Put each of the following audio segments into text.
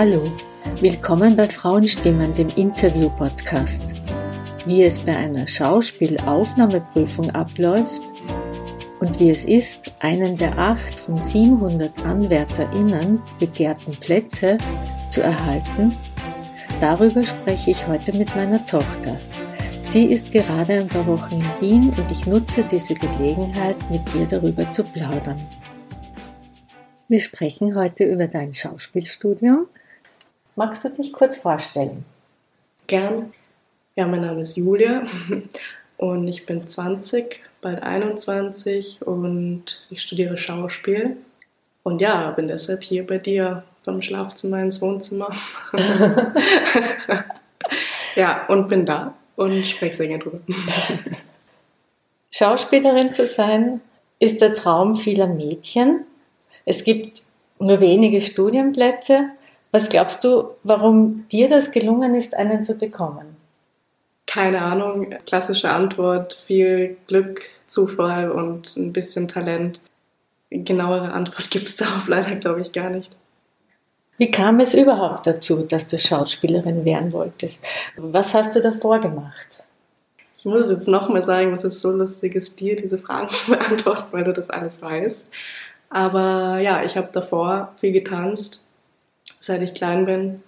Hallo, willkommen bei Frauenstimmen, dem Interview-Podcast. Wie es bei einer Schauspielaufnahmeprüfung abläuft und wie es ist, einen der acht von 700 AnwärterInnen begehrten Plätze zu erhalten, darüber spreche ich heute mit meiner Tochter. Sie ist gerade ein paar Wochen in Wien und ich nutze diese Gelegenheit, mit ihr darüber zu plaudern. Wir sprechen heute über dein Schauspielstudium. Magst du dich kurz vorstellen? Gern. Ja, mein Name ist Julia und ich bin 20, bald 21 und ich studiere Schauspiel. Und ja, bin deshalb hier bei dir vom Schlafzimmer ins Wohnzimmer. ja, und bin da und spreche sehr gerne drüber. Schauspielerin zu sein ist der Traum vieler Mädchen. Es gibt nur wenige Studienplätze. Was glaubst du, warum dir das gelungen ist, einen zu bekommen? Keine Ahnung. Klassische Antwort: viel Glück, Zufall und ein bisschen Talent. Genauere Antwort gibt es darauf leider, glaube ich, gar nicht. Wie kam es überhaupt dazu, dass du Schauspielerin werden wolltest? Was hast du davor gemacht? Ich muss jetzt nochmal sagen, es ist so lustig ist, dir diese Fragen zu beantworten, weil du das alles weißt. Aber ja, ich habe davor viel getanzt. Seit ich klein bin,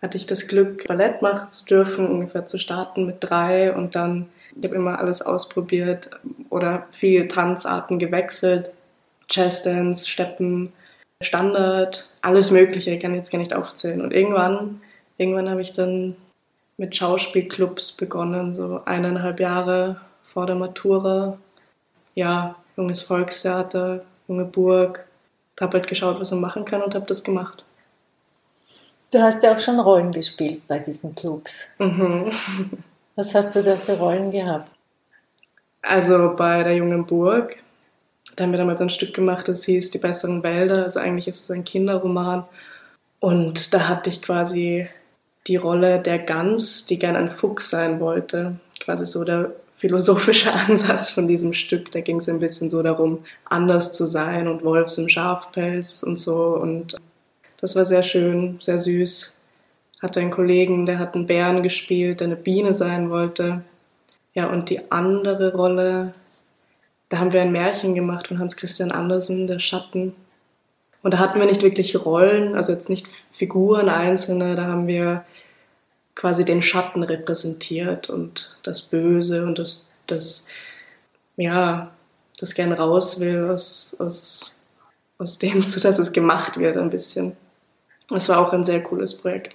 hatte ich das Glück, Ballett machen zu dürfen, ungefähr zu starten mit drei und dann, ich habe immer alles ausprobiert oder viele Tanzarten gewechselt. Jazzdance, Steppen, Standard, alles Mögliche, ich kann jetzt gar nicht aufzählen. Und irgendwann, irgendwann habe ich dann mit Schauspielclubs begonnen, so eineinhalb Jahre vor der Matura. Ja, junges Volkstheater, junge Burg. Habe halt geschaut, was man machen kann und habe das gemacht. Du hast ja auch schon Rollen gespielt bei diesen Clubs. Mhm. Was hast du da für Rollen gehabt? Also bei der Jungen Burg, da haben wir damals ein Stück gemacht, das hieß Die besseren Wälder. Also eigentlich ist es ein Kinderroman. Und da hatte ich quasi die Rolle der Gans, die gern ein Fuchs sein wollte. Quasi so der philosophische Ansatz von diesem Stück. Da ging es ein bisschen so darum, anders zu sein und Wolfs im Schafpelz und so. Und das war sehr schön, sehr süß. Hatte einen Kollegen, der hat einen Bären gespielt, der eine Biene sein wollte. Ja, und die andere Rolle, da haben wir ein Märchen gemacht von Hans Christian Andersen, Der Schatten. Und da hatten wir nicht wirklich Rollen, also jetzt nicht Figuren einzelne, da haben wir quasi den Schatten repräsentiert und das Böse und das, das ja, das gern raus will aus, aus, aus dem, zu dass es gemacht wird ein bisschen. Das war auch ein sehr cooles Projekt.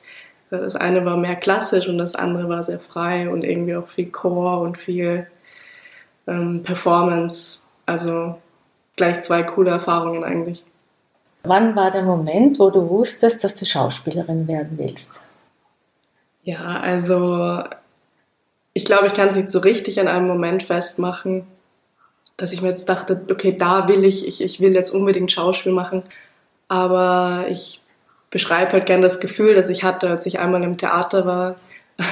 Das eine war mehr klassisch und das andere war sehr frei und irgendwie auch viel Chor und viel ähm, Performance. Also gleich zwei coole Erfahrungen eigentlich. Wann war der Moment, wo du wusstest, dass du Schauspielerin werden willst? Ja, also ich glaube, ich kann es nicht so richtig an einem Moment festmachen, dass ich mir jetzt dachte, okay, da will ich, ich, ich will jetzt unbedingt Schauspiel machen. Aber ich beschreibe halt gerne das Gefühl, das ich hatte, als ich einmal im Theater war.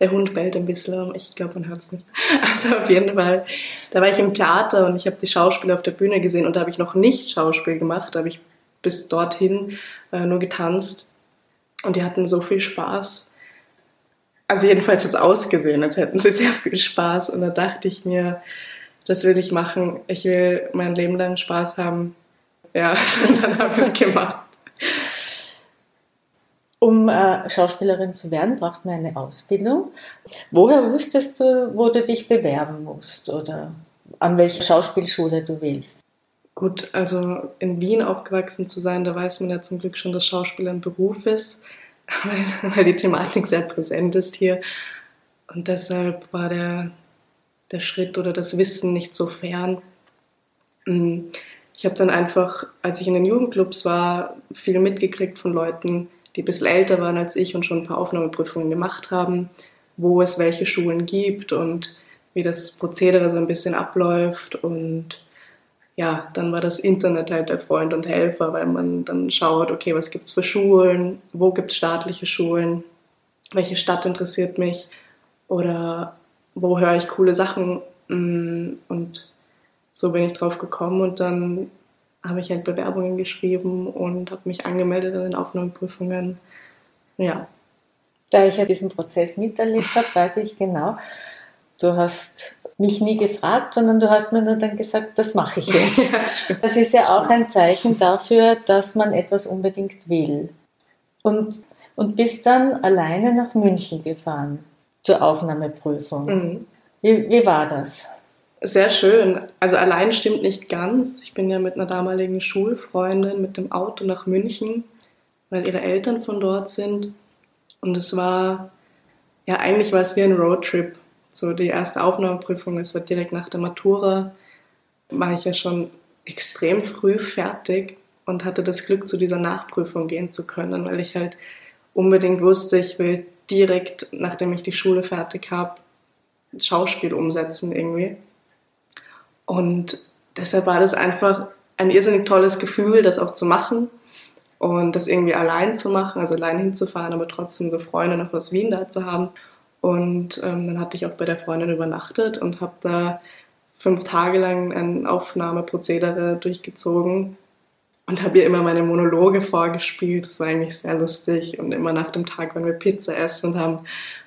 Der Hund bellt ein bisschen, ich glaube, man hört es nicht. Also auf jeden Fall, da war ich im Theater und ich habe die Schauspieler auf der Bühne gesehen und da habe ich noch nicht Schauspiel gemacht, da habe ich bis dorthin äh, nur getanzt und die hatten so viel Spaß. Also jedenfalls jetzt ausgesehen, als hätten sie sehr viel Spaß. Und da dachte ich mir, das will ich machen. Ich will mein Leben lang Spaß haben. Ja, und dann habe ich es gemacht. Um äh, Schauspielerin zu werden, braucht man eine Ausbildung. Woher wusstest du, wo du dich bewerben musst oder an welche Schauspielschule du willst? Gut, also in Wien aufgewachsen zu sein, da weiß man ja zum Glück schon, dass Schauspiel ein Beruf ist, weil, weil die Thematik sehr präsent ist hier. Und deshalb war der, der Schritt oder das Wissen nicht so fern. Mm, ich habe dann einfach, als ich in den Jugendclubs war, viel mitgekriegt von Leuten, die ein bisschen älter waren als ich und schon ein paar Aufnahmeprüfungen gemacht haben, wo es welche Schulen gibt und wie das Prozedere so ein bisschen abläuft. Und ja, dann war das Internet halt der Freund und Helfer, weil man dann schaut, okay, was gibt es für Schulen, wo gibt es staatliche Schulen, welche Stadt interessiert mich oder wo höre ich coole Sachen mm, und so bin ich drauf gekommen und dann habe ich halt Bewerbungen geschrieben und habe mich angemeldet an den Aufnahmeprüfungen. Ja. Da ich ja diesen Prozess miterlebt habe, weiß ich genau, du hast mich nie gefragt, sondern du hast mir nur dann gesagt, das mache ich jetzt. das ist ja auch ein Zeichen dafür, dass man etwas unbedingt will. Und, und bist dann alleine nach München gefahren zur Aufnahmeprüfung. Mhm. Wie, wie war das? Sehr schön. Also allein stimmt nicht ganz. Ich bin ja mit einer damaligen Schulfreundin mit dem Auto nach München, weil ihre Eltern von dort sind. Und es war, ja, eigentlich war es wie ein Roadtrip. So die erste Aufnahmeprüfung, es war direkt nach der Matura, war ich ja schon extrem früh fertig und hatte das Glück, zu dieser Nachprüfung gehen zu können, weil ich halt unbedingt wusste, ich will direkt, nachdem ich die Schule fertig habe, Schauspiel umsetzen irgendwie. Und deshalb war das einfach ein irrsinnig tolles Gefühl, das auch zu machen und das irgendwie allein zu machen, also allein hinzufahren, aber trotzdem so Freunde noch aus Wien da zu haben. Und ähm, dann hatte ich auch bei der Freundin übernachtet und habe da fünf Tage lang ein Aufnahmeprozedere durchgezogen und habe ihr immer meine Monologe vorgespielt. Das war eigentlich sehr lustig. Und immer nach dem Tag, wenn wir Pizza essen und haben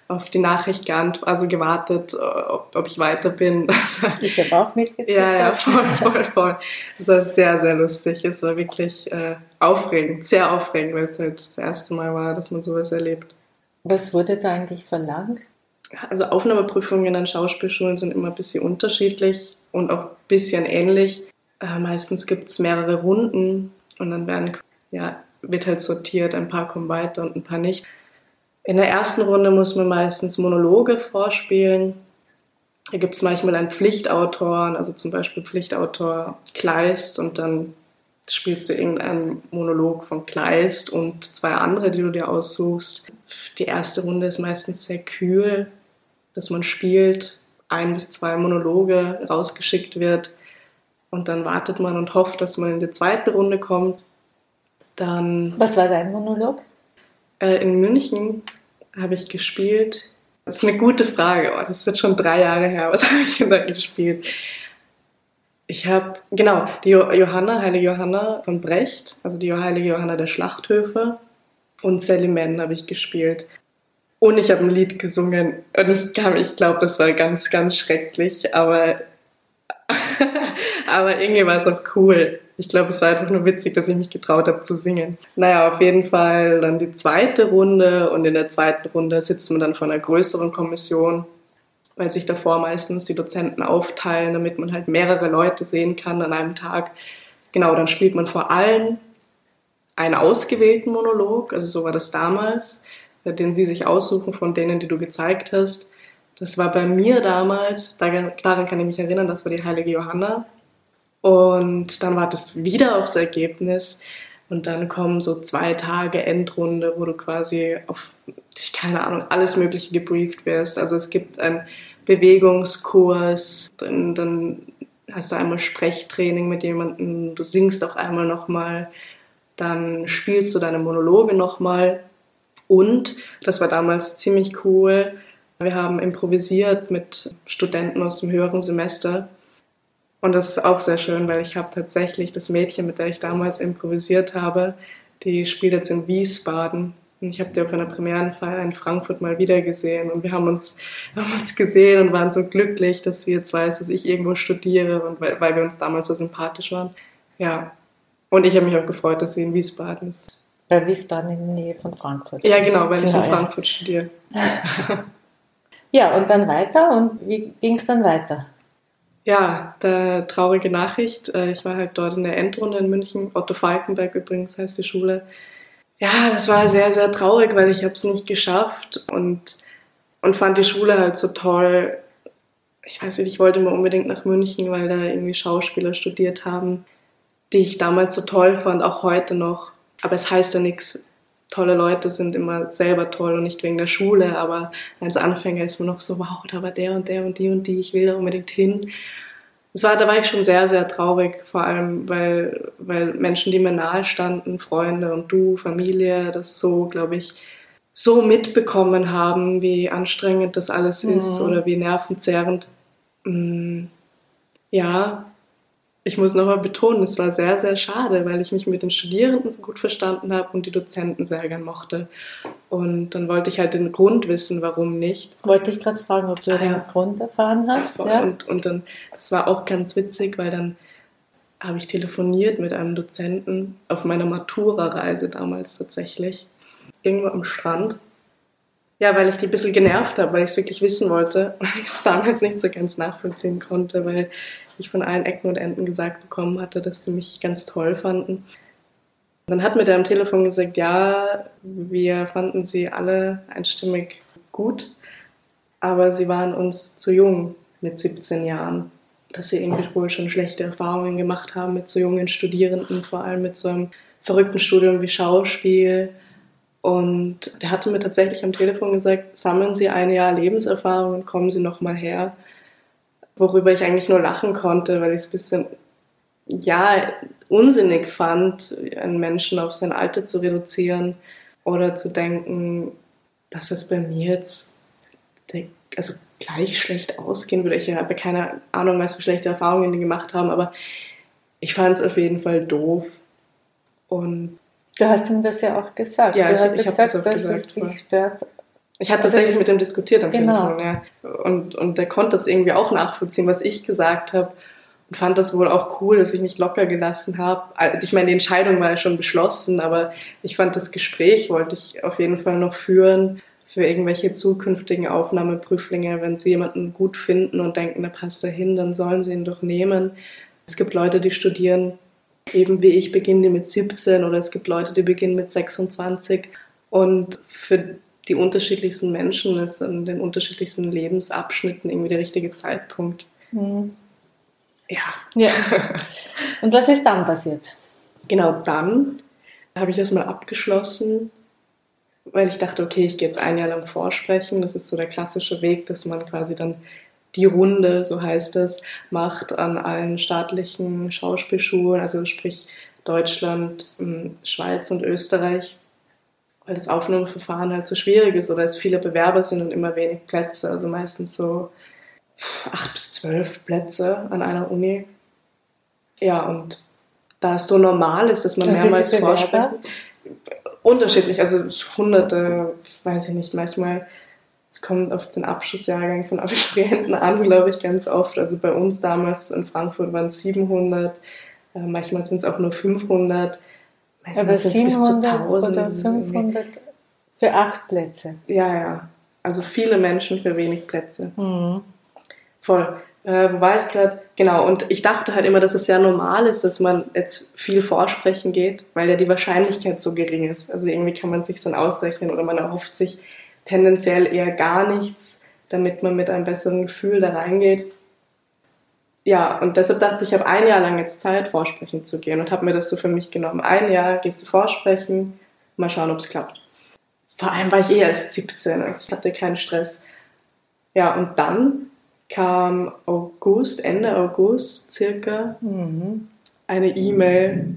auf die Nachricht geantwortet, also gewartet, äh, ob, ob ich weiter bin. ich habe auch mitgezählt. Ja, ja, voll, voll, voll. Das war sehr, sehr lustig. Es war wirklich äh, aufregend, sehr aufregend, weil es halt das erste Mal war, dass man sowas erlebt. Was wurde da eigentlich verlangt? Also Aufnahmeprüfungen an Schauspielschulen sind immer ein bisschen unterschiedlich und auch ein bisschen ähnlich. Äh, meistens gibt es mehrere Runden und dann werden, ja, wird halt sortiert, ein paar kommen weiter und ein paar nicht. In der ersten Runde muss man meistens Monologe vorspielen. Da gibt es manchmal einen Pflichtautor, also zum Beispiel Pflichtautor Kleist und dann spielst du irgendeinen Monolog von Kleist und zwei andere, die du dir aussuchst. Die erste Runde ist meistens sehr kühl, dass man spielt, ein bis zwei Monologe rausgeschickt wird und dann wartet man und hofft, dass man in die zweite Runde kommt. Dann. Was war dein Monolog? Äh, in München habe ich gespielt. Das ist eine gute Frage. Oh, das ist jetzt schon drei Jahre her. Was habe ich denn da gespielt? Ich habe, genau, die Johanna, Heilige Johanna von Brecht, also die Heilige Johanna der Schlachthöfe und Sally Mann habe ich gespielt. Und ich habe ein Lied gesungen und ich, ich glaube, das war ganz, ganz schrecklich, aber Aber irgendwie war es auch cool. Ich glaube, es war einfach nur witzig, dass ich mich getraut habe zu singen. Naja, auf jeden Fall dann die zweite Runde und in der zweiten Runde sitzt man dann vor einer größeren Kommission, weil sich davor meistens die Dozenten aufteilen, damit man halt mehrere Leute sehen kann an einem Tag. Genau, dann spielt man vor allem einen ausgewählten Monolog, also so war das damals, den sie sich aussuchen von denen, die du gezeigt hast. Das war bei mir damals, daran kann ich mich erinnern, das war die heilige Johanna. Und dann wartest du wieder aufs Ergebnis und dann kommen so zwei Tage Endrunde, wo du quasi auf, keine Ahnung, alles Mögliche gebrieft wirst. Also es gibt einen Bewegungskurs, dann, dann hast du einmal Sprechtraining mit jemandem, du singst auch einmal nochmal, dann spielst du deine Monologe nochmal. Und, das war damals ziemlich cool, wir haben improvisiert mit Studenten aus dem höheren Semester. Und das ist auch sehr schön, weil ich habe tatsächlich das Mädchen, mit der ich damals improvisiert habe, die spielt jetzt in Wiesbaden. Und ich habe die auf einer Premierenfeier in Frankfurt mal wieder gesehen. Und wir haben uns, haben uns gesehen und waren so glücklich, dass sie jetzt weiß, dass ich irgendwo studiere und weil, weil wir uns damals so sympathisch waren. Ja. Und ich habe mich auch gefreut, dass sie in Wiesbaden ist. Bei Wiesbaden in der Nähe von Frankfurt. Ja, genau, weil genau, ich in genau, Frankfurt ja. studiere. Ja, und dann weiter. Und wie ging es dann weiter? Ja, der traurige Nachricht. Äh, ich war halt dort in der Endrunde in München. Otto Falkenberg übrigens heißt die Schule. Ja, das war sehr, sehr traurig, weil ich habe es nicht geschafft und, und fand die Schule halt so toll. Ich weiß nicht, ich wollte immer unbedingt nach München, weil da irgendwie Schauspieler studiert haben, die ich damals so toll fand, auch heute noch. Aber es heißt ja nichts, tolle Leute sind immer selber toll und nicht wegen der Schule, aber als Anfänger ist man noch so, wow, da war der und der und die und die, ich will da unbedingt hin. Das war, da war ich schon sehr, sehr traurig, vor allem, weil, weil Menschen, die mir nahe standen, Freunde und du, Familie, das so, glaube ich, so mitbekommen haben, wie anstrengend das alles ist mhm. oder wie nervenzerrend. Mm, ja, ich muss nochmal betonen, es war sehr, sehr schade, weil ich mich mit den Studierenden gut verstanden habe und die Dozenten sehr gern mochte. Und dann wollte ich halt den Grund wissen, warum nicht. Wollte ich gerade fragen, ob du ah, den ja. Grund erfahren hast. Ja. Und, und dann, das war auch ganz witzig, weil dann habe ich telefoniert mit einem Dozenten auf meiner Matura-Reise damals tatsächlich, irgendwo am Strand. Ja, weil ich die ein bisschen genervt habe, weil ich es wirklich wissen wollte und ich es damals nicht so ganz nachvollziehen konnte, weil ich von allen Ecken und Enden gesagt bekommen hatte, dass die mich ganz toll fanden. Dann hat mir der am Telefon gesagt, ja, wir fanden sie alle einstimmig gut, aber sie waren uns zu jung mit 17 Jahren, dass sie irgendwie wohl schon schlechte Erfahrungen gemacht haben mit so jungen Studierenden, vor allem mit so einem verrückten Studium wie Schauspiel. Und der hatte mir tatsächlich am Telefon gesagt, sammeln Sie ein Jahr Lebenserfahrung und kommen Sie nochmal her worüber ich eigentlich nur lachen konnte, weil ich es ein bisschen, ja, unsinnig fand, einen Menschen auf sein Alter zu reduzieren oder zu denken, dass es bei mir jetzt also gleich schlecht ausgehen würde. Ich habe keine Ahnung, was für schlechte Erfahrungen die gemacht haben, aber ich fand es auf jeden Fall doof. Und du hast ihm das ja auch gesagt. Ja, du ich, hast ich habe das auch dass gesagt. Es dich stört, ich habe tatsächlich mit ihm diskutiert am genau. Telefon, ja. Und, und der konnte das irgendwie auch nachvollziehen, was ich gesagt habe. Und fand das wohl auch cool, dass ich mich locker gelassen habe. Also, ich meine, die Entscheidung war ja schon beschlossen, aber ich fand das Gespräch wollte ich auf jeden Fall noch führen für irgendwelche zukünftigen Aufnahmeprüflinge. Wenn sie jemanden gut finden und denken, da passt er hin, dann sollen sie ihn doch nehmen. Es gibt Leute, die studieren eben wie ich, beginnen die mit 17 oder es gibt Leute, die beginnen mit 26. Und für die unterschiedlichsten Menschen ist in den unterschiedlichsten Lebensabschnitten irgendwie der richtige Zeitpunkt. Mhm. Ja. ja. Und was ist dann passiert? Genau dann habe ich das mal abgeschlossen, weil ich dachte, okay, ich gehe jetzt ein Jahr lang vorsprechen. Das ist so der klassische Weg, dass man quasi dann die Runde, so heißt es, macht an allen staatlichen Schauspielschulen, also sprich Deutschland, Schweiz und Österreich weil das Aufnahmeverfahren halt so schwierig ist oder es viele Bewerber sind und immer wenig Plätze, also meistens so acht bis zwölf Plätze an einer Uni. Ja, und da es so normal ist, dass man mehrmals vorspricht, unterschiedlich, also hunderte, weiß ich nicht, manchmal, es kommt auf den Abschlussjahrgang von Abiturienten an, glaube ich, ganz oft. Also bei uns damals in Frankfurt waren es 700, äh, manchmal sind es auch nur 500. Aber 700 oder 500 für acht Plätze. Ja, ja. Also viele Menschen für wenig Plätze. Mhm. Voll. Äh, wo war ich gerade? Genau, und ich dachte halt immer, dass es sehr normal ist, dass man jetzt viel vorsprechen geht, weil ja die Wahrscheinlichkeit so gering ist. Also irgendwie kann man sich dann ausrechnen oder man erhofft sich tendenziell eher gar nichts, damit man mit einem besseren Gefühl da reingeht ja, und deshalb dachte ich, ich habe ein Jahr lang jetzt Zeit, vorsprechen zu gehen und habe mir das so für mich genommen. Ein Jahr gehst du vorsprechen, mal schauen, ob es klappt. Vor allem war ich eh erst 17, also ich hatte keinen Stress. Ja, und dann kam August, Ende August circa, mhm. eine E-Mail.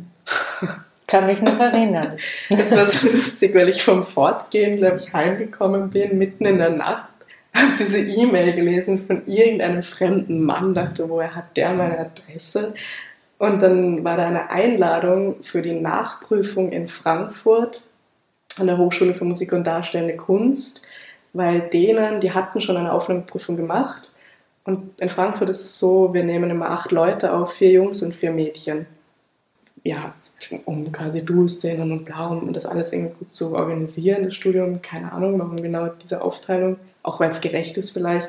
Kann mich noch erinnern. Das war so lustig, weil ich vom Fortgehen, glaube ich, heimgekommen bin, mitten in der Nacht habe diese E-Mail gelesen von irgendeinem fremden Mann, dachte, woher hat der meine Adresse? Und dann war da eine Einladung für die Nachprüfung in Frankfurt an der Hochschule für Musik und Darstellende Kunst, weil denen, die hatten schon eine Aufnahmeprüfung gemacht. Und in Frankfurt ist es so, wir nehmen immer acht Leute auf, vier Jungs und vier Mädchen. Ja, um quasi Du-Szenen und bla, um das alles irgendwie gut zu organisieren, das Studium. Keine Ahnung, warum genau diese Aufteilung auch weil es gerecht ist vielleicht.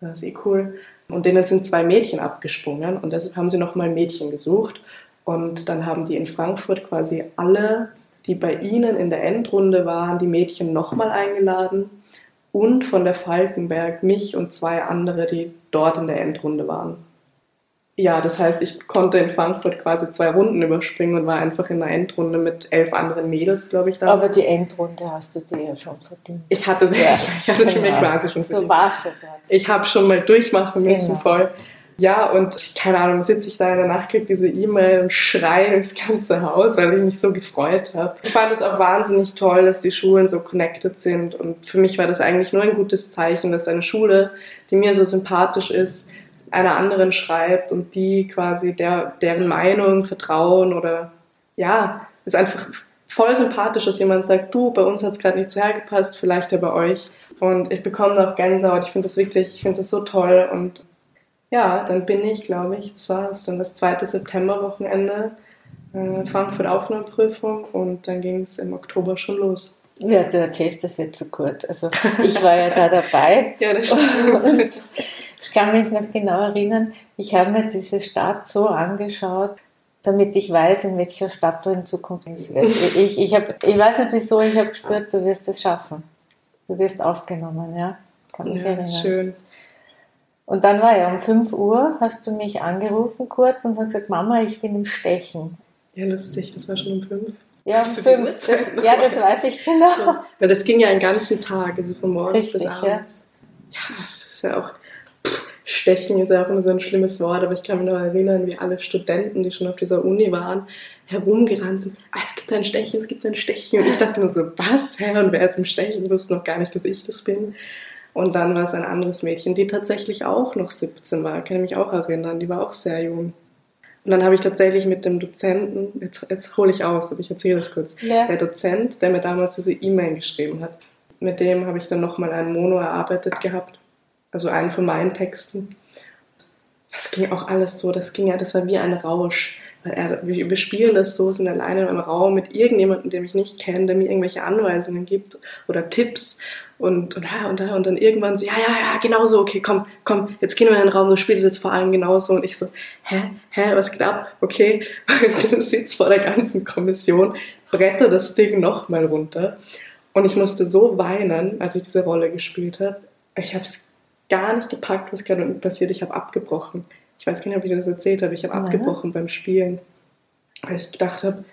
Das ist eh cool. Und denen sind zwei Mädchen abgesprungen und deshalb haben sie nochmal Mädchen gesucht. Und dann haben die in Frankfurt quasi alle, die bei ihnen in der Endrunde waren, die Mädchen nochmal eingeladen und von der Falkenberg mich und zwei andere, die dort in der Endrunde waren ja, das heißt, ich konnte in Frankfurt quasi zwei Runden überspringen und war einfach in einer Endrunde mit elf anderen Mädels, glaube ich. Damals. Aber die Endrunde hast du dir ja schon verdient. Ich hatte sie, ja. ich hatte sie genau. mir quasi schon verdient. Du warst ja dort. Ich habe schon mal durchmachen müssen, genau. voll. Ja, und keine Ahnung, sitze ich da in der Nacht, kriege diese E-Mail und schreie durchs ganze Haus, weil ich mich so gefreut habe. Ich fand es auch wahnsinnig toll, dass die Schulen so connected sind. Und für mich war das eigentlich nur ein gutes Zeichen, dass eine Schule, die mir so sympathisch ist, einer anderen schreibt und die quasi der, deren Meinung vertrauen oder ja, ist einfach voll sympathisch, dass jemand sagt, du, bei uns hat es gerade nicht so hergepasst, vielleicht ja bei euch. Und ich bekomme noch Gänsehaut. Ich finde das wirklich, ich finde das so toll. Und ja, dann bin ich, glaube ich, was war es dann, das zweite Septemberwochenende, äh, Frankfurt Aufnahmeprüfung und dann ging es im Oktober schon los. Ja, du erzählst das jetzt zu so kurz. Also ich war ja da dabei. ja, das stimmt. ich kann mich noch genau erinnern, ich habe mir diese Stadt so angeschaut, damit ich weiß, in welcher Stadt du in Zukunft bist. Ich, ich, hab, ich weiß nicht wieso, ich habe gespürt, du wirst es schaffen. Du wirst aufgenommen, ja. Kann mich ja, erinnern. Schön. Und dann war ja um 5 Uhr, hast du mich angerufen kurz und hast gesagt, Mama, ich bin im Stechen. Ja, lustig, das war schon um 5. Ja, um fünf. Das, ja, das weiß ich genau. Ja, weil das ging ja einen ganzen Tag, also von morgens Richtig, bis abends. Ja. ja, das ist ja auch. Stechen ist ja auch immer so ein schlimmes Wort, aber ich kann mich noch erinnern, wie alle Studenten, die schon auf dieser Uni waren, herumgerannt sind. Ah, es gibt ein Stechen, es gibt ein Stechen. Und ich dachte nur so, was? Hä? Und wer ist im Stechen? Ich wusste noch gar nicht, dass ich das bin. Und dann war es ein anderes Mädchen, die tatsächlich auch noch 17 war, kann ich mich auch erinnern. Die war auch sehr jung. Und dann habe ich tatsächlich mit dem Dozenten, jetzt, jetzt hole ich aus, aber ich erzähle das kurz. Ja. Der Dozent, der mir damals diese E-Mail geschrieben hat, mit dem habe ich dann nochmal einen Mono erarbeitet gehabt. Also einen von meinen Texten. Das ging auch alles so, das ging ja, das war wie ein Rausch. Wir, spielen das so, sind alleine im Raum mit irgendjemandem, den ich nicht kenne, der mir irgendwelche Anweisungen gibt oder Tipps und, und, und, und dann irgendwann so, ja, ja, ja, genau so, okay, komm, komm, jetzt gehen wir in den Raum, du spielst jetzt vor allem genauso. Und ich so, hä, hä, was geht ab? Okay, und du sitzt vor der ganzen Kommission, bretter das Ding nochmal runter. Und ich musste so weinen, als ich diese Rolle gespielt habe. Ich habe es gar nicht gepackt, was gerade passiert. Ich habe abgebrochen. Ich weiß gar nicht, ob ich das erzählt habe. Ich habe abgebrochen beim Spielen. Weil ich gedacht habe,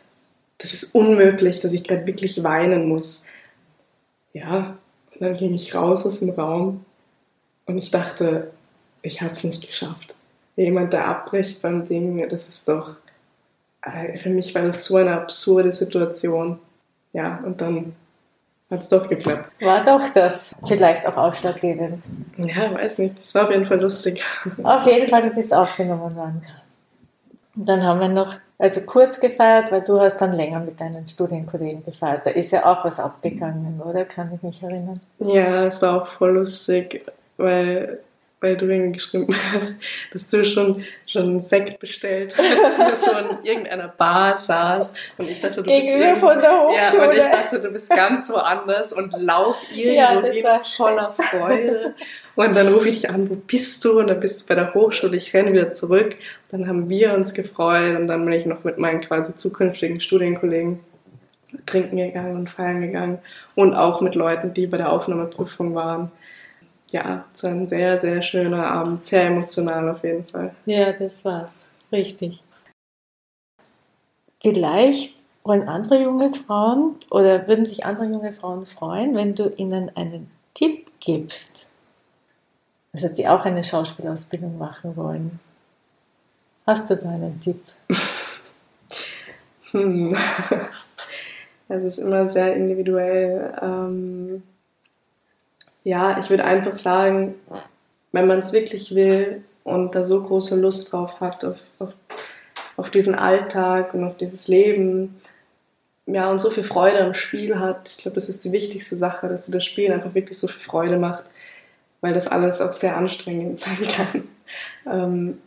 das ist unmöglich, dass ich gerade wirklich weinen muss. Ja, und dann ging ich raus aus dem Raum und ich dachte, ich habe es nicht geschafft. Jemand, der abbricht beim Ding, das ist doch, äh, für mich war das so eine absurde Situation. Ja, und dann hat es doch geklappt. War doch das vielleicht auch ausschlaggebend? Ja, weiß nicht. Das war auf jeden Fall lustig. Auf jeden Fall, du bist aufgenommen worden. Und dann haben wir noch also kurz gefeiert, weil du hast dann länger mit deinen Studienkollegen gefeiert. Da ist ja auch was abgegangen, oder? Kann ich mich erinnern? Ja, es war auch voll lustig, weil weil du irgendwie geschrieben hast, dass du schon, schon einen Sekt bestellt hast, dass du so in irgendeiner Bar saß und ich dachte, du Gegenüber bist von der Hochschule. Ja, und ich dachte, du bist ganz woanders und lauf irgendwo ja, voller Freude. Und dann rufe ich dich an, wo bist du? Und dann bist du bei der Hochschule, ich renne wieder zurück. Dann haben wir uns gefreut und dann bin ich noch mit meinen quasi zukünftigen Studienkollegen trinken gegangen und feiern gegangen und auch mit Leuten, die bei der Aufnahmeprüfung waren ja, es war ein sehr, sehr schöner Abend, sehr emotional auf jeden Fall. Ja, das war's. Richtig. Vielleicht wollen andere junge Frauen oder würden sich andere junge Frauen freuen, wenn du ihnen einen Tipp gibst, also die auch eine Schauspielausbildung machen wollen. Hast du da einen Tipp? hm. Das ist immer sehr individuell. Ähm ja, ich würde einfach sagen, wenn man es wirklich will und da so große Lust drauf hat, auf, auf, auf diesen Alltag und auf dieses Leben, ja, und so viel Freude am Spiel hat, ich glaube, das ist die wichtigste Sache, dass dir das Spiel einfach wirklich so viel Freude macht, weil das alles auch sehr anstrengend sein kann. Ähm,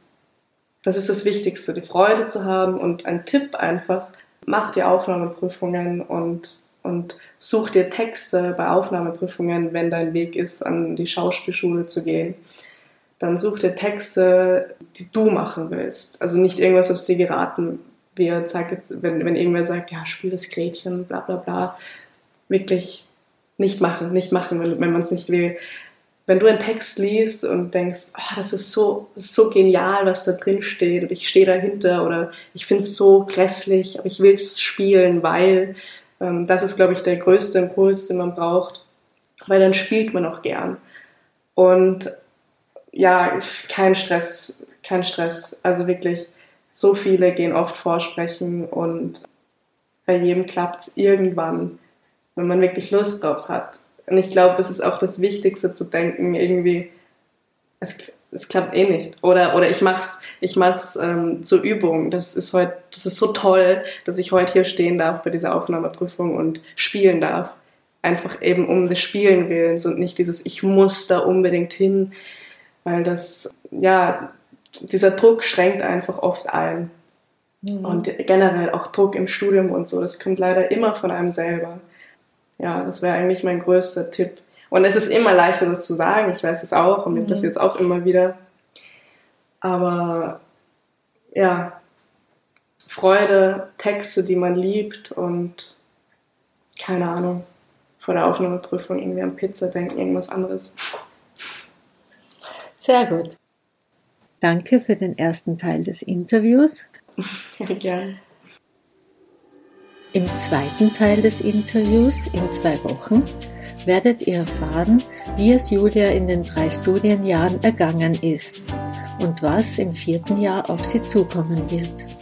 das ist das Wichtigste, die Freude zu haben und ein Tipp einfach, mach die Aufnahmeprüfungen und und such dir Texte bei Aufnahmeprüfungen, wenn dein Weg ist, an die Schauspielschule zu gehen. Dann such dir Texte, die du machen willst. Also nicht irgendwas, was dir geraten wird. Sag jetzt, wenn, wenn irgendwer sagt, ja, spiel das Gretchen, bla bla bla. Wirklich nicht machen, nicht machen, wenn, wenn man es nicht will. Wenn du einen Text liest und denkst, oh, das, ist so, das ist so genial, was da drin steht und ich stehe dahinter oder ich finde es so grässlich, aber ich will es spielen, weil das ist, glaube ich, der größte Impuls, den man braucht, weil dann spielt man auch gern. Und ja, kein Stress, kein Stress. Also wirklich, so viele gehen oft vorsprechen und bei jedem klappt es irgendwann, wenn man wirklich Lust drauf hat. Und ich glaube, es ist auch das Wichtigste zu denken, irgendwie, es, es klappt eh nicht. Oder, oder ich mach's, ich mach's ähm, zur Übung. Das ist heute, das ist so toll, dass ich heute hier stehen darf bei dieser Aufnahmeprüfung und spielen darf. Einfach eben um des Spielen willens und nicht dieses, ich muss da unbedingt hin, weil das, ja, dieser Druck schränkt einfach oft ein. Mhm. Und generell auch Druck im Studium und so, das kommt leider immer von einem selber. Ja, das wäre eigentlich mein größter Tipp. Und es ist immer leichter, das zu sagen. Ich weiß es auch und mir mhm. passiert es auch immer wieder. Aber ja, Freude, Texte, die man liebt und keine Ahnung, vor der Aufnahmeprüfung irgendwie an Pizza denken, irgendwas anderes. Sehr gut. Danke für den ersten Teil des Interviews. Ja, gern. Im zweiten Teil des Interviews in zwei Wochen werdet ihr erfahren, wie es Julia in den drei Studienjahren ergangen ist und was im vierten Jahr auf sie zukommen wird.